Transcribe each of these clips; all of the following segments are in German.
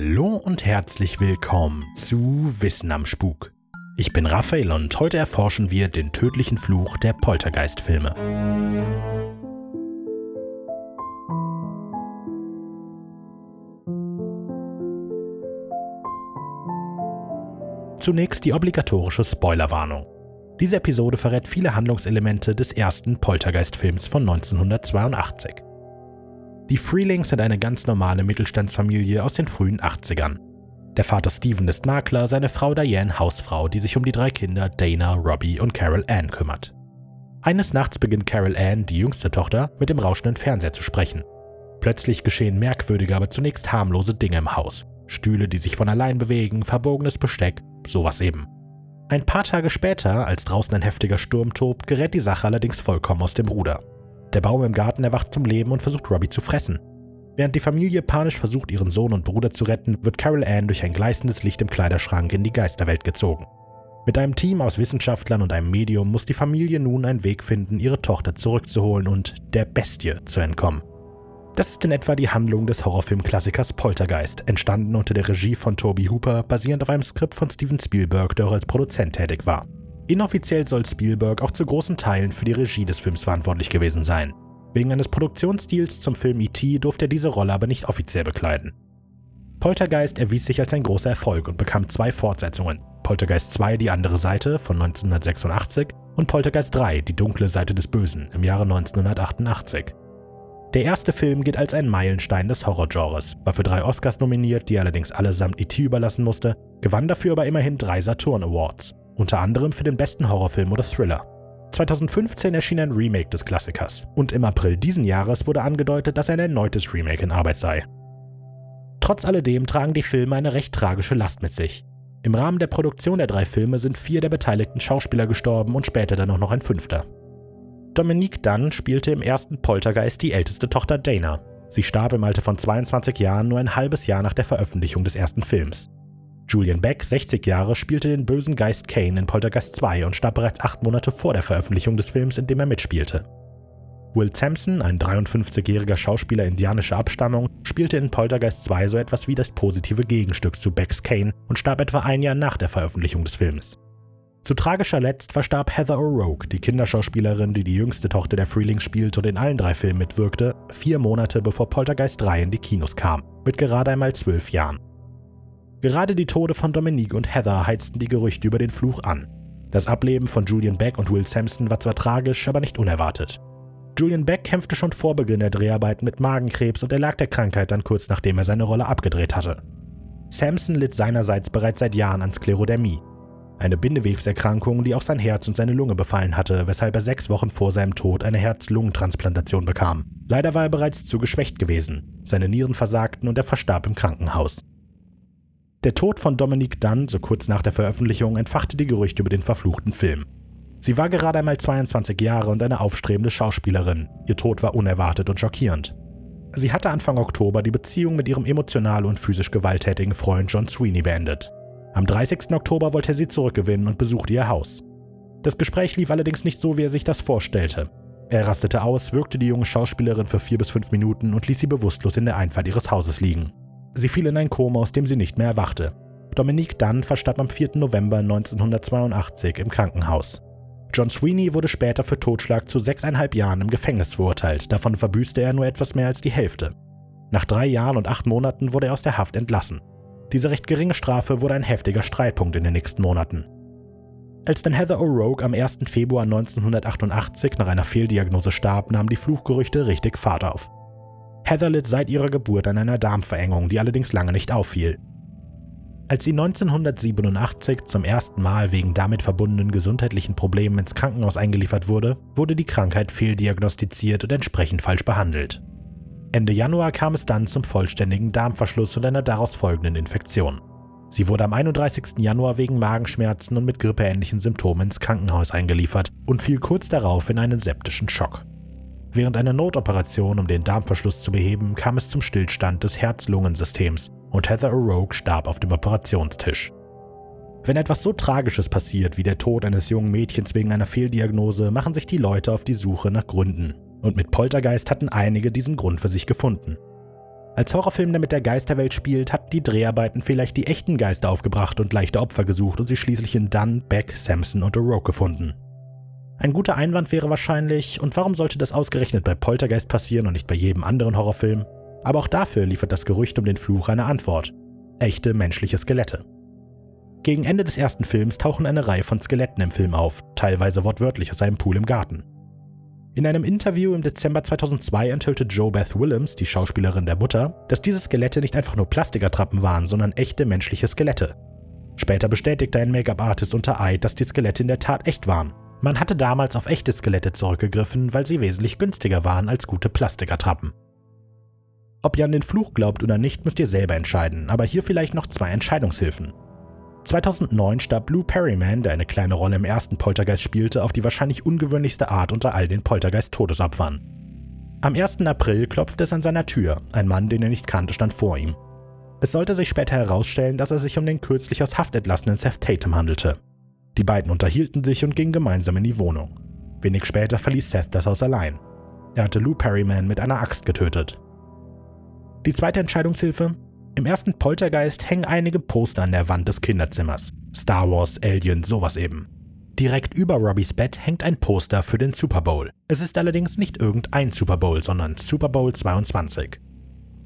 Hallo und herzlich willkommen zu Wissen am Spuk. Ich bin Raphael und heute erforschen wir den tödlichen Fluch der Poltergeist-Filme. Zunächst die obligatorische Spoilerwarnung. Diese Episode verrät viele Handlungselemente des ersten Poltergeist-Films von 1982. Die Freelings sind eine ganz normale Mittelstandsfamilie aus den frühen 80ern. Der Vater Steven ist Makler, seine Frau Diane Hausfrau, die sich um die drei Kinder Dana, Robbie und Carol Ann kümmert. Eines Nachts beginnt Carol Ann, die jüngste Tochter, mit dem rauschenden Fernseher zu sprechen. Plötzlich geschehen merkwürdige, aber zunächst harmlose Dinge im Haus. Stühle, die sich von allein bewegen, verbogenes Besteck, sowas eben. Ein paar Tage später, als draußen ein heftiger Sturm tobt, gerät die Sache allerdings vollkommen aus dem Ruder. Der Baum im Garten erwacht zum Leben und versucht Robbie zu fressen. Während die Familie panisch versucht, ihren Sohn und Bruder zu retten, wird Carol Ann durch ein gleißendes Licht im Kleiderschrank in die Geisterwelt gezogen. Mit einem Team aus Wissenschaftlern und einem Medium muss die Familie nun einen Weg finden, ihre Tochter zurückzuholen und der Bestie zu entkommen. Das ist in etwa die Handlung des Horrorfilmklassikers Poltergeist, entstanden unter der Regie von Toby Hooper, basierend auf einem Skript von Steven Spielberg, der auch als Produzent tätig war. Inoffiziell soll Spielberg auch zu großen Teilen für die Regie des Films verantwortlich gewesen sein. Wegen eines Produktionsstils zum Film E.T. durfte er diese Rolle aber nicht offiziell bekleiden. Poltergeist erwies sich als ein großer Erfolg und bekam zwei Fortsetzungen. Poltergeist 2 Die andere Seite von 1986 und Poltergeist 3 Die dunkle Seite des Bösen im Jahre 1988. Der erste Film gilt als ein Meilenstein des Horrorgenres, war für drei Oscars nominiert, die er allerdings allesamt E.T. überlassen musste, gewann dafür aber immerhin drei Saturn Awards, unter anderem für den besten Horrorfilm oder Thriller. 2015 erschien ein Remake des Klassikers und im April diesen Jahres wurde angedeutet, dass ein erneutes Remake in Arbeit sei. Trotz alledem tragen die Filme eine recht tragische Last mit sich. Im Rahmen der Produktion der drei Filme sind vier der beteiligten Schauspieler gestorben und später dann auch noch ein fünfter. Dominique Dunn spielte im ersten Poltergeist die älteste Tochter Dana. Sie starb im Alter von 22 Jahren nur ein halbes Jahr nach der Veröffentlichung des ersten Films. Julian Beck, 60 Jahre, spielte den bösen Geist Kane in Poltergeist 2 und starb bereits acht Monate vor der Veröffentlichung des Films, in dem er mitspielte. Will Sampson, ein 53-jähriger Schauspieler indianischer Abstammung, spielte in Poltergeist 2 so etwas wie das positive Gegenstück zu Becks Kane und starb etwa ein Jahr nach der Veröffentlichung des Films. Zu tragischer Letzt verstarb Heather O'Rourke, die Kinderschauspielerin, die die jüngste Tochter der Freelings spielte und in allen drei Filmen mitwirkte, vier Monate bevor Poltergeist 3 in die Kinos kam, mit gerade einmal zwölf Jahren. Gerade die Tode von Dominique und Heather heizten die Gerüchte über den Fluch an. Das Ableben von Julian Beck und Will Sampson war zwar tragisch, aber nicht unerwartet. Julian Beck kämpfte schon vor Beginn der Dreharbeiten mit Magenkrebs und erlag der Krankheit dann kurz nachdem er seine Rolle abgedreht hatte. Sampson litt seinerseits bereits seit Jahren an Sklerodermie, eine Bindewebserkrankung, die auch sein Herz und seine Lunge befallen hatte, weshalb er sechs Wochen vor seinem Tod eine Herz-Lungentransplantation bekam. Leider war er bereits zu geschwächt gewesen. Seine Nieren versagten und er verstarb im Krankenhaus. Der Tod von Dominique Dunn, so kurz nach der Veröffentlichung, entfachte die Gerüchte über den verfluchten Film. Sie war gerade einmal 22 Jahre und eine aufstrebende Schauspielerin. Ihr Tod war unerwartet und schockierend. Sie hatte Anfang Oktober die Beziehung mit ihrem emotional und physisch gewalttätigen Freund John Sweeney beendet. Am 30. Oktober wollte er sie zurückgewinnen und besuchte ihr Haus. Das Gespräch lief allerdings nicht so, wie er sich das vorstellte. Er rastete aus, wirkte die junge Schauspielerin für vier bis fünf Minuten und ließ sie bewusstlos in der Einfahrt ihres Hauses liegen. Sie fiel in ein Koma, aus dem sie nicht mehr erwachte. Dominique Dunn verstarb am 4. November 1982 im Krankenhaus. John Sweeney wurde später für Totschlag zu sechseinhalb Jahren im Gefängnis verurteilt, davon verbüßte er nur etwas mehr als die Hälfte. Nach drei Jahren und acht Monaten wurde er aus der Haft entlassen. Diese recht geringe Strafe wurde ein heftiger Streitpunkt in den nächsten Monaten. Als dann Heather O'Rourke am 1. Februar 1988 nach einer Fehldiagnose starb, nahmen die Fluchgerüchte richtig Fahrt auf. Heather litt seit ihrer Geburt an einer Darmverengung, die allerdings lange nicht auffiel. Als sie 1987 zum ersten Mal wegen damit verbundenen gesundheitlichen Problemen ins Krankenhaus eingeliefert wurde, wurde die Krankheit fehldiagnostiziert und entsprechend falsch behandelt. Ende Januar kam es dann zum vollständigen Darmverschluss und einer daraus folgenden Infektion. Sie wurde am 31. Januar wegen Magenschmerzen und mit grippeähnlichen Symptomen ins Krankenhaus eingeliefert und fiel kurz darauf in einen septischen Schock. Während einer Notoperation, um den Darmverschluss zu beheben, kam es zum Stillstand des Herz-Lungen-Systems und Heather O'Rourke starb auf dem Operationstisch. Wenn etwas so Tragisches passiert wie der Tod eines jungen Mädchens wegen einer Fehldiagnose, machen sich die Leute auf die Suche nach Gründen und mit Poltergeist hatten einige diesen Grund für sich gefunden. Als Horrorfilm, der mit der Geisterwelt spielt, hatten die Dreharbeiten vielleicht die echten Geister aufgebracht und leichte Opfer gesucht und sie schließlich in Dunn, Beck, Samson und O'Rourke gefunden. Ein guter Einwand wäre wahrscheinlich, und warum sollte das ausgerechnet bei Poltergeist passieren und nicht bei jedem anderen Horrorfilm? Aber auch dafür liefert das Gerücht um den Fluch eine Antwort. Echte menschliche Skelette. Gegen Ende des ersten Films tauchen eine Reihe von Skeletten im Film auf, teilweise wortwörtlich aus einem Pool im Garten. In einem Interview im Dezember 2002 enthüllte Joe Beth Willems, die Schauspielerin der Mutter, dass diese Skelette nicht einfach nur Plastikertrappen waren, sondern echte menschliche Skelette. Später bestätigte ein Make-up-Artist unter Eid, dass die Skelette in der Tat echt waren. Man hatte damals auf echte Skelette zurückgegriffen, weil sie wesentlich günstiger waren als gute Plastikertrappen. Ob ihr an den Fluch glaubt oder nicht, müsst ihr selber entscheiden, aber hier vielleicht noch zwei Entscheidungshilfen. 2009 starb Lou Perryman, der eine kleine Rolle im ersten Poltergeist spielte, auf die wahrscheinlich ungewöhnlichste Art unter all den Poltergeist-Todesopfern. Am 1. April klopfte es an seiner Tür. Ein Mann, den er nicht kannte, stand vor ihm. Es sollte sich später herausstellen, dass er sich um den kürzlich aus Haft entlassenen Seth Tatum handelte. Die beiden unterhielten sich und gingen gemeinsam in die Wohnung. Wenig später verließ Seth das Haus allein. Er hatte Lou Perryman mit einer Axt getötet. Die zweite Entscheidungshilfe? Im ersten Poltergeist hängen einige Poster an der Wand des Kinderzimmers. Star Wars, Alien, sowas eben. Direkt über Robbys Bett hängt ein Poster für den Super Bowl. Es ist allerdings nicht irgendein Super Bowl, sondern Super Bowl 22.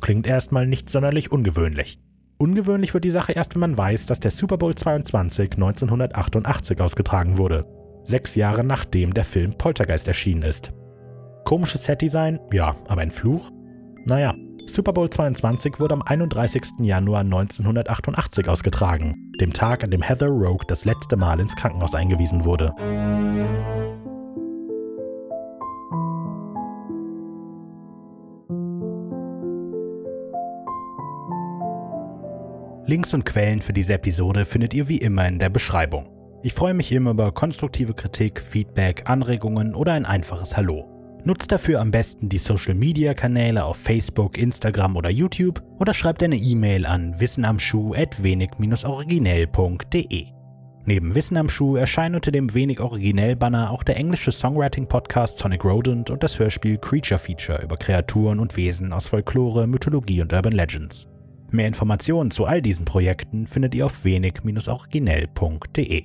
Klingt erstmal nicht sonderlich ungewöhnlich. Ungewöhnlich wird die Sache erst, wenn man weiß, dass der Super Bowl 22 1988 ausgetragen wurde. Sechs Jahre nachdem der Film Poltergeist erschienen ist. Komisches Setdesign? Ja, aber ein Fluch? Naja, Super Bowl 22 wurde am 31. Januar 1988 ausgetragen, dem Tag, an dem Heather Rogue das letzte Mal ins Krankenhaus eingewiesen wurde. Links und Quellen für diese Episode findet ihr wie immer in der Beschreibung. Ich freue mich immer über konstruktive Kritik, Feedback, Anregungen oder ein einfaches Hallo. Nutzt dafür am besten die Social Media Kanäle auf Facebook, Instagram oder YouTube oder schreibt eine E-Mail an wissenamschuh@wenig-originell.de. Neben Wissen am Schuh erscheinen unter dem wenig originell Banner auch der englische Songwriting Podcast Sonic Rodent und das Hörspiel Creature Feature über Kreaturen und Wesen aus Folklore, Mythologie und Urban Legends. Mehr Informationen zu all diesen Projekten findet ihr auf wenig-originell.de.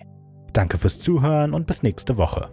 Danke fürs Zuhören und bis nächste Woche.